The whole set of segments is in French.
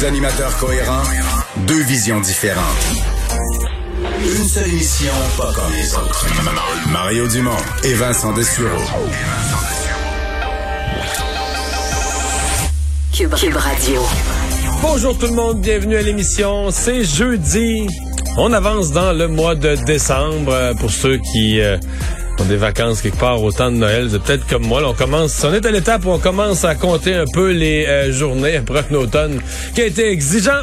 Deux animateurs cohérents, deux visions différentes. Une seule émission, pas comme les autres. Mario Dumont et Vincent Dessureau. Cube, Cube Radio. Bonjour tout le monde, bienvenue à l'émission. C'est jeudi. On avance dans le mois de décembre euh, pour ceux qui euh, des vacances quelque part au temps de Noël. C'est peut-être comme moi. Là, on commence, on est à l'étape où on commence à compter un peu les euh, journées après un automne qui a été exigeant.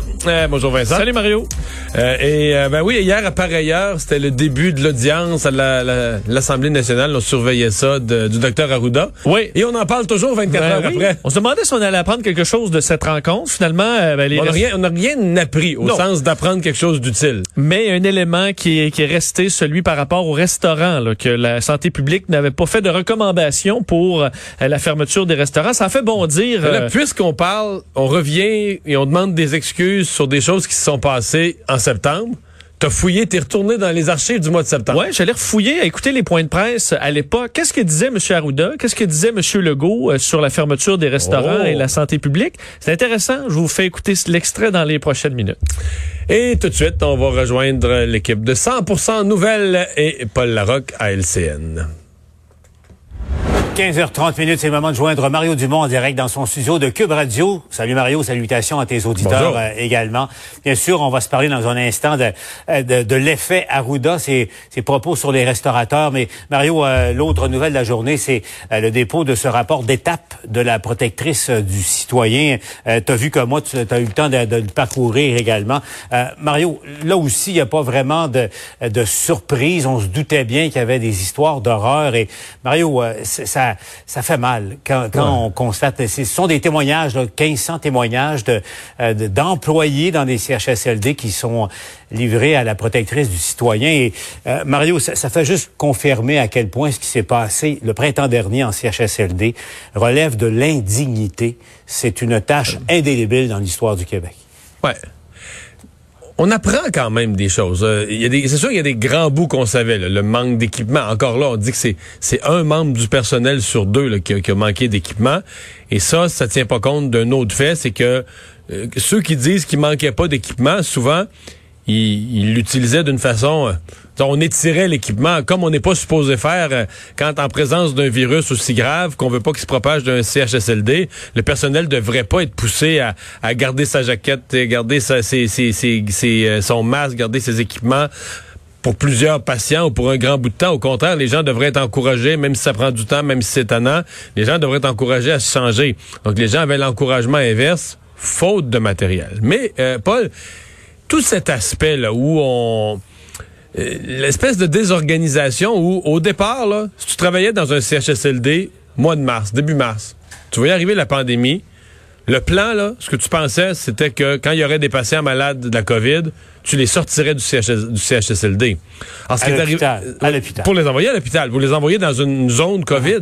bonjour Vincent. Salut Mario. et ben oui, hier à pareille heure, c'était le début de l'audience à l'Assemblée nationale. On surveillait ça du docteur Arruda. Oui. Et on en parle toujours 24 heures après. On se demandait si on allait apprendre quelque chose de cette rencontre. Finalement, ben, les on n'a rien, rien appris au sens d'apprendre quelque chose d'utile. Mais un élément qui est, qui est resté, celui par rapport au restaurant, là, que la santé publique n'avait pas fait de recommandations pour euh, la fermeture des restaurants. Ça a fait bondir. Euh, puisqu'on parle, on revient et on demande des excuses sur des choses qui se sont passées en septembre. T'as fouillé, t'es retourné dans les archives du mois de septembre. Ouais, j'allais refouiller, écouter les points de presse à l'époque. Qu'est-ce que disait M. Arruda? Qu'est-ce que disait M. Legault euh, sur la fermeture des restaurants et la santé publique? C'est intéressant. Je vous fais écouter l'extrait dans les prochaines minutes. Et tout de suite, on va rejoindre l'équipe de 100% Nouvelles et Paul Larocque à LCN. 15h30 minutes, c'est le moment de joindre Mario Dumont en direct dans son studio de Cube Radio. Salut Mario, salutations à tes auditeurs euh, également. Bien sûr, on va se parler dans un instant de, euh, de, de l'effet Arruda, ses, ses, propos sur les restaurateurs. Mais Mario, euh, l'autre nouvelle de la journée, c'est le dépôt de ce rapport d'étape de la protectrice du citoyen. tu as vu que moi, tu as eu le temps de, de le parcourir également. Mario, là aussi, il n'y a pas vraiment de, de surprise. On se doutait bien qu'il y avait des histoires d'horreur. Et Mario, ça ça, fait mal quand, on constate. Ce sont des témoignages, là, 1500 témoignages euh, de, d'employés dans des CHSLD qui sont livrés à la protectrice du citoyen. Et euh, Mario, ça, ça, fait juste confirmer à quel point ce qui s'est passé le printemps dernier en CHSLD relève de l'indignité. C'est une tâche indélébile dans l'histoire du Québec. Ouais on apprend quand même des choses. Euh, c'est sûr qu'il y a des grands bouts qu'on savait. le manque d'équipement. Encore là, on dit que c'est, un membre du personnel sur deux qui, a, manqué d'équipement. Et ça, ça tient pas compte d'un autre fait, c'est que euh, ceux qui disent qu'il manquait pas d'équipement, souvent, ils l'utilisaient d'une façon... Euh, on étirait l'équipement comme on n'est pas supposé faire euh, quand en présence d'un virus aussi grave qu'on veut pas qu'il se propage d'un CHSLD. Le personnel devrait pas être poussé à, garder sa jaquette, garder sa, euh, son masque, garder ses équipements pour plusieurs patients ou pour un grand bout de temps. Au contraire, les gens devraient être encouragés, même si ça prend du temps, même si c'est étonnant, les gens devraient être encouragés à se changer. Donc les gens avaient l'encouragement inverse, faute de matériel. Mais, euh, Paul, tout cet aspect-là où on l'espèce de désorganisation où, au départ, là, si tu travaillais dans un CHSLD, mois de mars, début mars, tu voyais arriver la pandémie, le plan, là, ce que tu pensais, c'était que quand il y aurait des patients malades de la COVID, tu les sortirais du, du CHSLD. Alors, ce à l'hôpital. Pour les envoyer à l'hôpital. Vous les envoyez dans une zone COVID.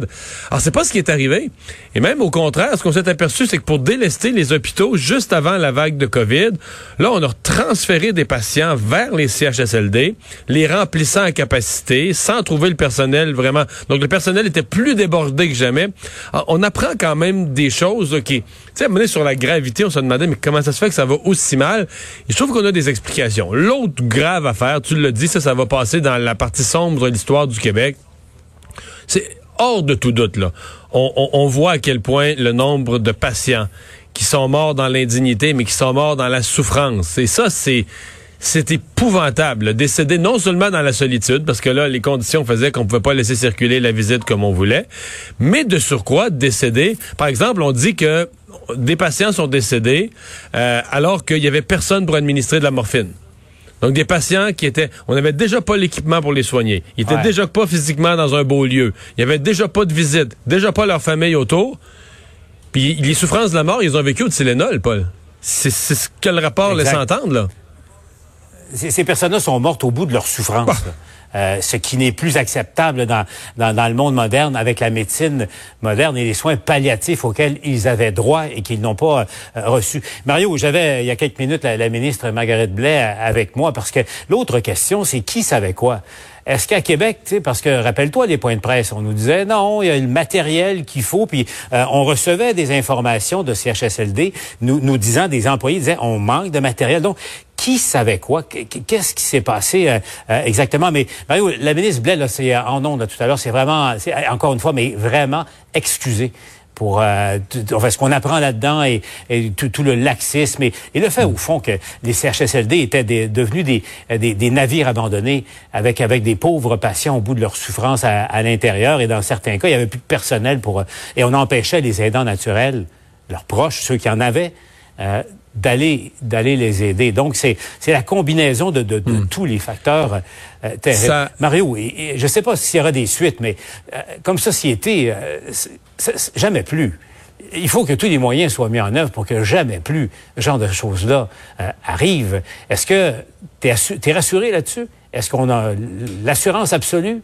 Alors, c'est pas ce qui est arrivé. Et même au contraire, ce qu'on s'est aperçu, c'est que pour délester les hôpitaux juste avant la vague de COVID, là, on a transféré des patients vers les CHSLD, les remplissant à capacité, sans trouver le personnel vraiment. Donc, le personnel était plus débordé que jamais. Alors, on apprend quand même des choses qui, sais, à sur la gravité, on se demandait, mais comment ça se fait que ça va aussi mal? je trouve qu'on a des explications. L'autre grave affaire, tu le dis, ça, ça va passer dans la partie sombre de l'histoire du Québec. C'est hors de tout doute, là. On, voit à quel point le nombre de patients qui sont morts dans l'indignité, mais qui sont morts dans la souffrance. Et ça, c'est c'est épouvantable. Décéder non seulement dans la solitude, parce que là, les conditions faisaient qu'on ne pouvait pas laisser circuler la visite comme on voulait, mais de surcroît, décéder. Par exemple, on dit que des patients sont décédés euh, alors qu'il y avait personne pour administrer de la morphine. Donc, des patients qui étaient, on n'avait déjà pas l'équipement pour les soigner. Ils étaient Ouais. déjà pas physiquement dans un beau lieu. Il y avait déjà pas de visite, déjà pas leur famille autour. Puis les souffrances de la mort, ils ont vécu au Tylenol, Paul. C'est ce que le rapport laisse entendre, là. Ces, ces personnes-là sont mortes au bout de leur souffrance. là. Euh, ce qui n'est plus acceptable dans, dans, dans le monde moderne avec la médecine moderne et les soins palliatifs auxquels ils avaient droit et qu'ils n'ont pas euh, reçus. Mario, j'avais il y a quelques minutes la, ministre Marguerite Blais avec moi parce que l'autre question, c'est qui savait quoi? Est-ce qu'à Québec, parce que rappelle-toi les points de presse, on nous disait non, il y a le matériel qu'il faut, puis euh, on recevait des informations de CHSLD nous, nous disant, des employés disaient, on manque de matériel. Donc, qui savait quoi? Qu'est-ce qui s'est passé euh, euh, exactement? Mais la ministre Blais, là, c'est en ondes là, tout à l'heure, c'est vraiment, c'est, encore une fois, mais vraiment excusé pour euh, ce qu'on apprend là-dedans et, tout, le laxisme et, le fait au fond que les CHSLD étaient devenus des, euh, navires abandonnés avec avec des pauvres patients au bout de leur souffrance à, l'intérieur et dans certains cas il y avait plus de personnel pour euh, et on empêchait les aidants naturels leurs proches ceux qui en avaient euh, d'aller d'aller les aider donc c'est c'est la combinaison de, de, de tous les facteurs euh, terribles. Ça- Mario, et, et je ne sais pas s'il y aura des suites, mais euh, comme société, euh, jamais plus. Il faut que tous les moyens soient mis en œuvre pour que jamais plus ce genre de choses-là euh, arrive. Est-ce que tu es, rassuré là-dessus? Est-ce qu'on a l'assurance absolue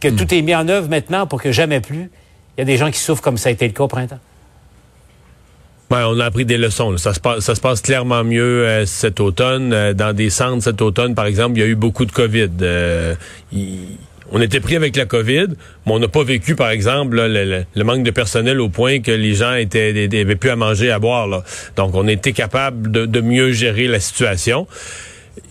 que tout est mis en œuvre maintenant pour que jamais plus? Il y a des gens qui souffrent comme ça a été le cas au printemps? On a appris des leçons. Ça se passe, clairement mieux euh, cet automne. Euh, dans des centres cet automne, par exemple, il y a eu beaucoup de COVID. Euh, on était pris avec la COVID, mais on n'a pas vécu, par exemple, le, manque de personnel au point que les gens étaient, avaient plus à manger, à boire. Donc, on était capable de mieux gérer la situation.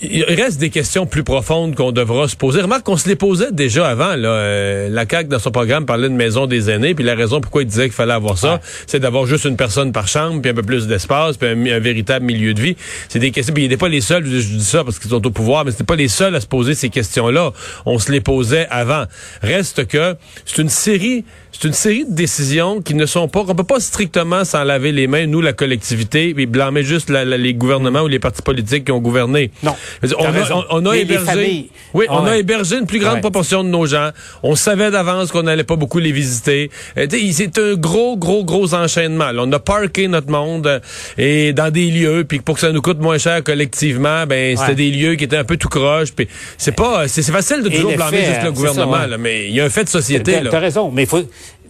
Il reste des questions plus profondes qu'on devra se poser. Remarque qu'on se les posait déjà avant. Là. Euh, la CAQ, dans son programme, parlait de maison des aînés, puis la raison pourquoi il disait qu'il fallait avoir ça, Ouais. c'est d'avoir juste une personne par chambre, puis un peu plus d'espace, puis un, un véritable milieu de vie. C'est des questions, puis il n'était pas les seuls, je, je dis ça parce qu'ils sont au pouvoir, mais c'était pas les seuls à se poser ces questions-là. On se les posait avant. Reste que c'est une série, c'est une série de décisions qui ne sont pas, qu'on peut pas strictement s'en laver les mains, nous, la collectivité, puis blâmer juste la- la- les gouvernements ou les partis politiques qui ont gouverné. Non. Dire, On a, raison. on- on a Les- les hébergé, familles. oui, on a hébergé une plus grande Ouais. proportion de nos gens. On savait d'avance qu'on n'allait pas beaucoup les visiter. Euh, c'est un gros, gros, gros enchaînement. là. on a parké notre monde euh, et dans des lieux, puis pour que ça nous coûte moins cher collectivement, ben c'était Ouais. des lieux qui étaient un peu tout croche. Puis c'est pas, c'est facile de Et toujours blâmer juste hein, le gouvernement, ça, ouais. là, mais il y a un fait de société T'as raison, mais il faut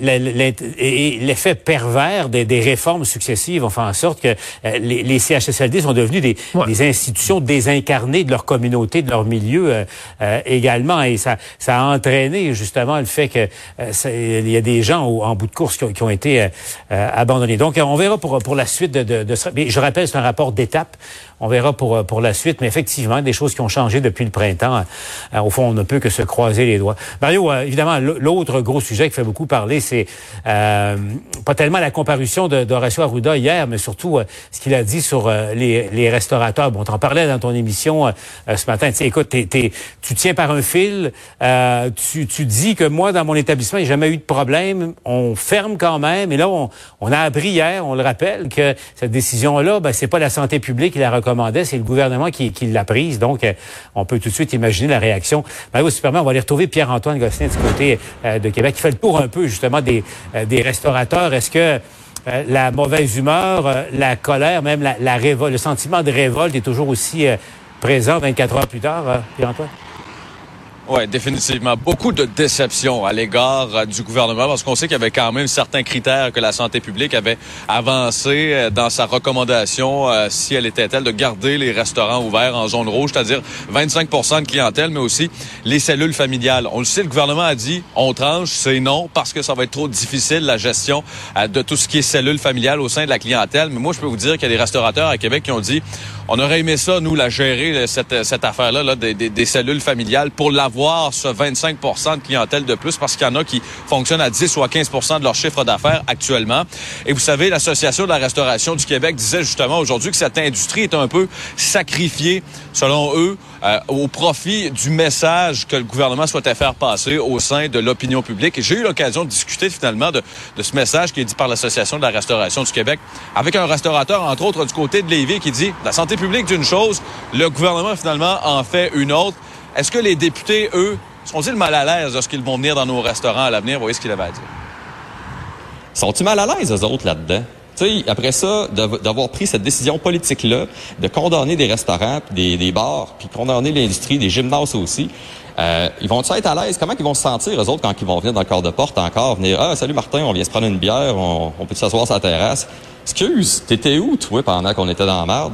l'effet pervers des, des réformes successives ont fait en sorte que euh, les, les CHSLD sont devenus des, des institutions désincarnées de leur communauté, de leur milieu euh, euh, également, et ça, ça a entraîné justement le fait que euh, il y a des gens au- en bout de course qui ont, qui ont été euh, euh, abandonnés. Donc on verra pour pour la suite de, de, de. Mais je rappelle, c'est un rapport d'étape. On verra pour pour la suite, mais effectivement des choses qui ont changé depuis le printemps. Au fond, on ne peut que se croiser les doigts. Mario, évidemment, l'autre gros sujet qui fait beaucoup parler, c'est euh, pas tellement la comparution d'Horacio Arruda hier, mais surtout ce qu'il a dit sur les, les restaurateurs. Bon, t'en parlais dans ton émission euh, euh, ce matin. Tu écoute, t'es- t'es- tu tiens par un fil. euh, tu, tu dis que moi, dans mon établissement, il n'y a jamais eu de problème. On ferme quand même. Et là, on, on a appris hier, on le rappelle, que cette décision-là, ben, c'est pas la santé publique qui la recommandait, c'est le gouvernement qui, qui l'a prise. Donc, on peut tout de suite imaginer la réaction. Mario Superman, on va aller retrouver Pierre-Antoine Gosselin du côté euh, de Québec, qui fait le tour un peu, justement, des, euh, des restaurateurs. Est-ce que euh, la mauvaise humeur, la colère, même la, la révolte, le sentiment de révolte est toujours aussi présent 24 heures plus tard, euh, Pierre-Antoine? Oui, définitivement. Beaucoup de déception à l'égard euh, du gouvernement parce qu'on sait qu'il y avait quand même certains critères que la santé publique avait avancés euh, dans sa recommandation, euh, si elle était telle, de garder les restaurants ouverts en zone rouge, c'est-à-dire 25% de clientèle, mais aussi les cellules familiales. On le sait, le gouvernement a dit, on tranche, c'est non, parce que ça va être trop difficile, la gestion de tout ce qui est cellules familiales au sein de la clientèle. Mais moi, je peux vous dire qu'il y a des restaurateurs à Québec qui ont dit, on aurait aimé ça, nous, la gérer, cette, cette affaire-là, là, des, des, des cellules familiales, pour l'avoir, ce 25% de clientèle de plus, parce qu'il y en a qui fonctionnent à 10 ou à 15% de leur chiffre d'affaires actuellement. Et vous savez, l'Association de la restauration du Québec disait justement aujourd'hui que cette industrie est un peu sacrifiée, selon eux, euh, au profit du message que le gouvernement souhaitait faire passer au sein de l'opinion publique. Et j'ai eu l'occasion de discuter finalement de, ce message qui est dit par l'Association de la restauration du Québec avec un restaurateur, entre autres, du côté de Lévis qui dit la santé publique d'une chose, le gouvernement finalement en fait une autre. Est-ce que les députés, eux, sont-ils mal à l'aise lorsqu'ils vont venir dans nos restaurants à l'avenir? Voyez ce qu'il avait à dire. Sont-ils mal à l'aise, eux autres, là-dedans? Sais, après ça, d'avoir pris cette décision politique-là, de condamner des restaurants, des, des bars, puis condamner l'industrie, des gymnases aussi, euh, ils vont être à l'aise? Comment ils vont se sentir, eux autres, quand ils vont venir dans le corps de porte encore, venir, ah, salut Martin, on vient se prendre une bière, on, peut s'asseoir sur la terrasse? Excuse, t'étais où, toi, pendant qu'on était dans la merde?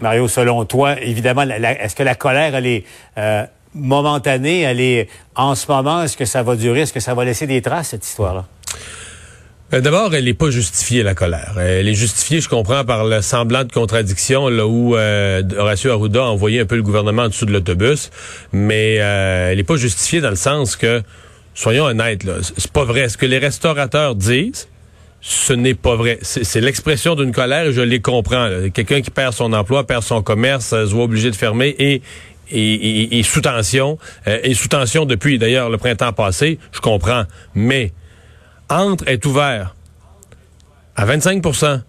Mario, selon toi, évidemment, est-ce que la colère, elle est euh, momentanée, elle est en ce moment, est-ce que ça va durer, est-ce que ça va laisser des traces, cette histoire-là? Euh, d'abord, elle n'est pas justifiée, la colère. Elle est justifiée, je comprends, par le semblant de contradiction là où euh, Horacio Arruda a envoyé un peu le gouvernement en dessous de l'autobus, mais euh, elle n'est pas justifiée dans le sens que, soyons honnêtes, là, c'est pas vrai. Ce que les restaurateurs disent, ce n'est pas vrai. C'est l'expression d'une colère et je les comprends. Quelqu'un qui perd son emploi, perd son commerce, se voit obligé de fermer et et, sous tension, et sous tension depuis d'ailleurs le printemps passé, je comprends. Mais entre est ouvert à 25%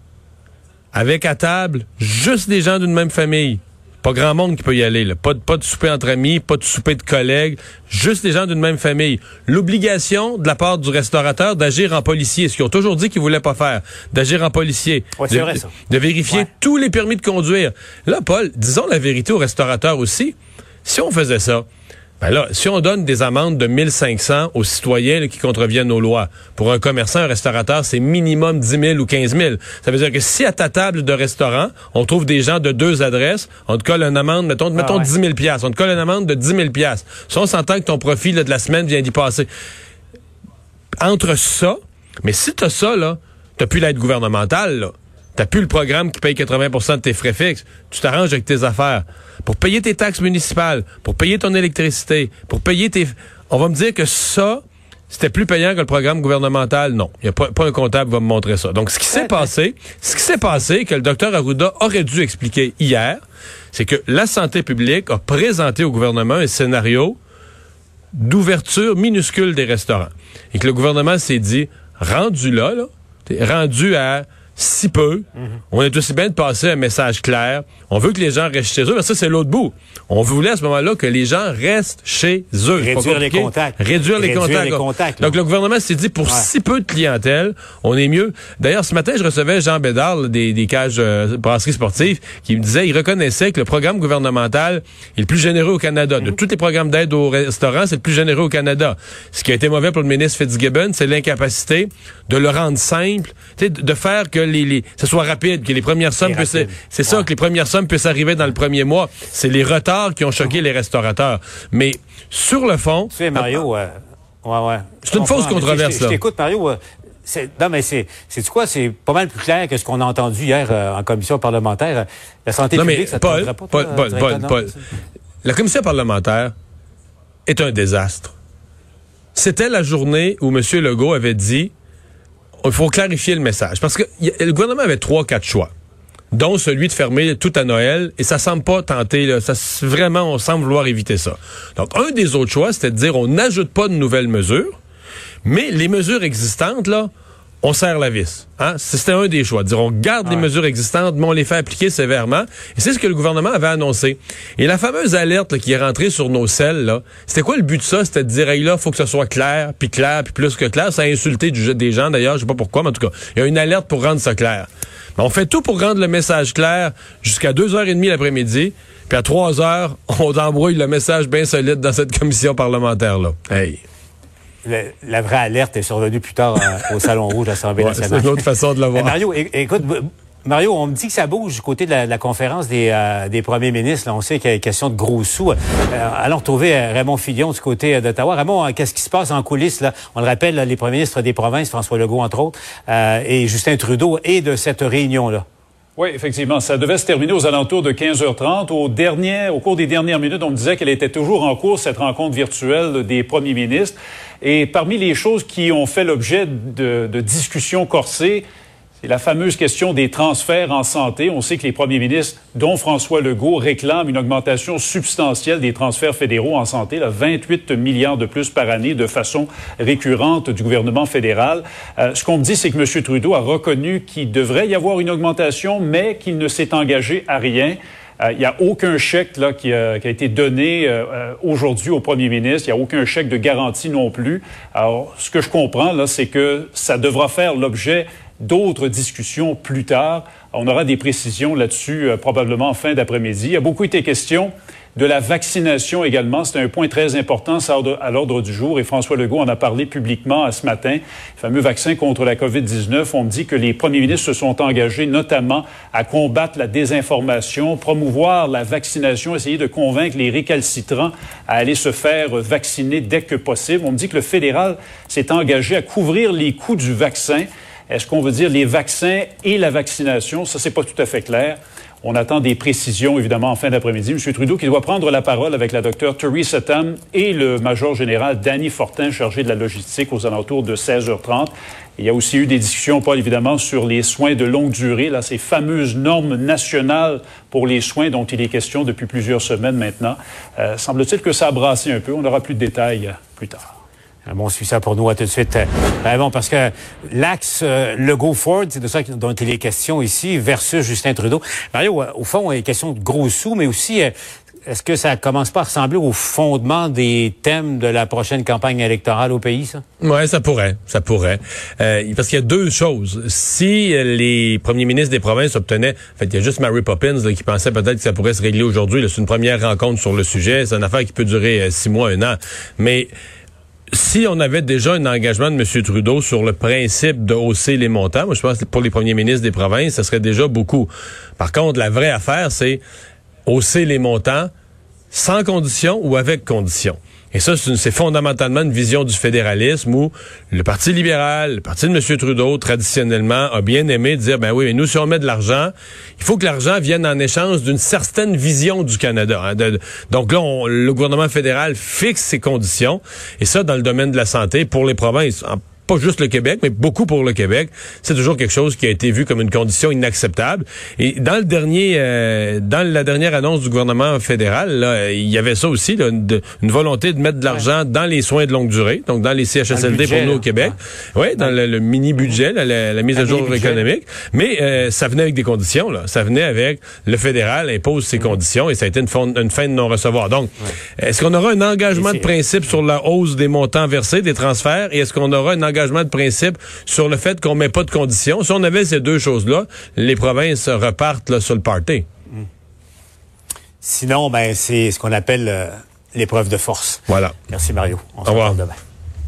avec à table juste des gens d'une même famille. Pas grand monde qui peut y aller. Là. Pas, de, pas de souper entre amis, pas de souper de collègues, juste des gens d'une même famille. L'obligation de la part du restaurateur d'agir en policier, ce qu'ils ont toujours dit qu'ils voulaient pas faire, d'agir en policier, de, vrai, ça. de, vérifier tous les permis de conduire. Là, Paul, disons la vérité au restaurateur aussi. Si on faisait ça, ben là, si on donne des amendes de 1500 aux citoyens qui contreviennent aux lois, pour un commerçant, un restaurateur, c'est minimum 10 000 ou 15 000. Ça veut dire que si à ta table de restaurant, on trouve des gens de deux adresses, on te colle une amende, mettons, ah mettons 10 000 On te colle une amende de 10 000 Si on s'entend que ton profit de la semaine vient d'y passer. Entre ça, mais si t'as ça, là, t'as plus l'aide gouvernementale, là. T'as plus le programme qui paye 80% de tes frais fixes. Tu t'arranges avec tes affaires. Pour payer tes taxes municipales, pour payer ton électricité, pour payer tes... On va me dire que ça, c'était plus payant que le programme gouvernemental. Non. Il y a pas, un comptable qui va me montrer ça. Donc, ce qui s'est passé, ce qui s'est passé, que le docteur Arruda aurait dû expliquer hier, c'est que la santé publique a présenté au gouvernement un scénario d'ouverture minuscule des restaurants. Et que le gouvernement s'est dit, rendu là, là rendu à si peu. On est aussi bien de passer un message clair. On veut que les gens restent chez eux. Mais ça, c'est l'autre bout. On voulait à ce moment-là que les gens restent chez eux. Réduire les contacts. Réduire, les, contacts. Donc, le gouvernement s'est dit, pour si peu de clientèle, on est mieux. D'ailleurs, ce matin, je recevais Jean Bédard des, des cages euh, brasseries sportives qui me disait, il reconnaissait que le programme gouvernemental est le plus généreux au Canada. De mhm. tous les programmes d'aide aux restaurants, c'est le plus généreux au Canada. Ce qui a été mauvais pour le ministre Fitzgibbon, c'est l'incapacité de le rendre simple, de faire que les, ce soit rapide, que les premières sommes puissent, c'est ça, que les premières sommes puissent arriver dans le premier mois. C'est les retards qui ont choqué les restaurateurs. Mais sur le fond. Tu sais, Mario, euh, ouais, ouais. C'est une fausse controverse, là. Je t'écoute, Mario. Euh, non, mais c'est, c'est quoi? C'est pas mal plus clair que ce qu'on a entendu hier euh, en commission parlementaire. La santé non, publique, ça Paul, pas, Paul, Paul, Paul, Paul, La commission parlementaire est un désastre. C'était la journée où M. Legault avait dit il faut clarifier le message. Parce que le gouvernement avait trois, quatre choix dont celui de fermer tout à Noël, et ça semble pas tenter, là, ça, vraiment, on semble vouloir éviter ça. Donc, un des autres choix, c'était de dire, on n'ajoute pas de nouvelles mesures, mais les mesures existantes, là, on serre la vis. Hein? C'était un des choix. Dire on garde les mesures existantes, mais on les fait appliquer sévèrement. Et c'est ce que le gouvernement avait annoncé. Et la fameuse alerte qui est rentrée sur nos selles, là, c'était quoi le but de ça? C'était de dire, hey, là, faut que ce soit clair, puis clair, puis plus que clair. Ça a insulté du, des gens, d'ailleurs, je sais pas pourquoi, mais en tout cas, il y a une alerte pour rendre ça clair. Mais on fait tout pour rendre le message clair jusqu'à 2h30 l'après-midi. Puis à 3 heures, on embrouille le message bien solide dans cette commission parlementaire-là. Hey la vraie alerte est survenue plus tard euh, au Salon Rouge à l'Assemblée nationale. C'est une autre façon de le voir. Mario, écoute, Mario, on me dit que ça bouge du côté de la, conférence des, euh, des, premiers ministres. on sait qu'il y a une question de gros sous. Euh, allons retrouver Raymond Fillon du côté d'Ottawa. Raymond, qu'est-ce qui se passe en coulisses? Là? On le rappelle, les premiers ministres des provinces, François Legault entre autres, et Justin Trudeau, et de cette réunion-là. Oui, effectivement. Ça devait se terminer aux alentours de 15h30. Au, dernier, au cours des dernières minutes, on me disait qu'elle était toujours en cours, cette rencontre virtuelle des premiers ministres. Et parmi les choses qui ont fait l'objet de, de discussions corsées, La fameuse question des transferts en santé. On sait que les premiers ministres, dont François Legault, réclament une augmentation substantielle des transferts fédéraux en santé, là, 28 milliards de plus par année de façon récurrente du gouvernement fédéral. Euh, ce qu'on me dit, c'est que M. Trudeau a reconnu qu'il devrait y avoir une augmentation, mais qu'il ne s'est engagé à rien. Euh, il n'y a aucun chèque là, qui, a, qui a été donné euh, aujourd'hui au premier ministre. Il n'y a aucun chèque de garantie non plus. Alors, ce que je comprends, là, c'est que ça devra faire l'objet d'autres discussions plus tard. On aura des précisions là-dessus euh, probablement en fin d'après-midi. Il y a beaucoup été question de la vaccination également. C'est un point très important à l'ordre du jour et François Legault en a parlé publiquement ce matin. Le fameux vaccin contre la COVID-19. On dit que les premiers ministres se sont engagés notamment à combattre la désinformation, promouvoir la vaccination, essayer de convaincre les récalcitrants à aller se faire vacciner dès que possible. On me dit que le fédéral s'est engagé à couvrir les coûts du vaccin. Est-ce qu'on veut dire les vaccins et la vaccination? Ça, c'est pas tout à fait clair. On attend des précisions, évidemment, en fin d'après-midi. M. Trudeau qui doit prendre la parole avec la docteure Theresa Tam et le major général Danny Fortin, chargé de la logistique, aux alentours de 16h30. Il y a aussi eu des discussions, Paul, évidemment, sur les soins de longue durée, là, ces fameuses normes nationales pour les soins dont il est question depuis plusieurs semaines maintenant. Euh, semble-t-il que ça a brassé un peu. On aura plus de détails plus tard. Bon suit ça pour nous à tout de suite. Ben bon, parce que l'axe euh, Legault-Ford, c'est de ça dont il est question ici, versus Justin Trudeau. Mario, euh, au fond, il est question de gros sous, mais aussi, euh, est-ce que ça commence pas à ressembler au fondement des thèmes de la prochaine campagne électorale au pays, ça? Ouais, ça pourrait, ça pourrait. Euh, parce qu'il y a deux choses. Si les premiers ministres des provinces obtenaient, en fait, il y a juste Mary Poppins qui pensait peut-être que ça pourrait se régler aujourd'hui. C'est une première rencontre sur le sujet. C'est une affaire qui peut durer six mois, un an. Mais si on avait déjà un engagement de M. Trudeau sur le principe de hausser les montants, moi je pense que pour les premiers ministres des provinces, ça serait déjà beaucoup. Par contre, la vraie affaire, c'est hausser les montants sans condition ou avec condition. Et ça, c'est fondamentalement une vision du fédéralisme où le Parti libéral, le Parti de M. Trudeau, traditionnellement, a bien aimé dire, ben oui, mais nous, si on met de l'argent, il faut que l'argent vienne en échange d'une certaine vision du Canada. Hein. donc là, le gouvernement fédéral fixe ses conditions. Et ça, dans le domaine de la santé, pour les provinces, pas juste le Québec, mais beaucoup pour le Québec, c'est toujours quelque chose qui a été vu comme une condition inacceptable. Et dans le dernier, euh, dans la dernière annonce du gouvernement fédéral, là, il y avait ça aussi, là, une, volonté de mettre de l'argent dans les soins de longue durée, donc dans les CHSLD pour nous au Québec. Oui, dans le, mini budget, la, mise à jour économique. Mais euh, ça venait avec des conditions. Là. Ça venait avec le fédéral impose ses conditions et ça a été une, une fin de non-recevoir. Donc, est-ce qu'on aura un engagement de principe sur la hausse des montants versés, des transferts, et est-ce qu'on aura un engagement de principe sur le fait qu'on met pas de conditions. Si on avait ces deux choses-là, les provinces repartent là, sur le party. Sinon, ben, c'est ce qu'on appelle euh, l'épreuve de force. Voilà. Merci Mario. On se revoit demain.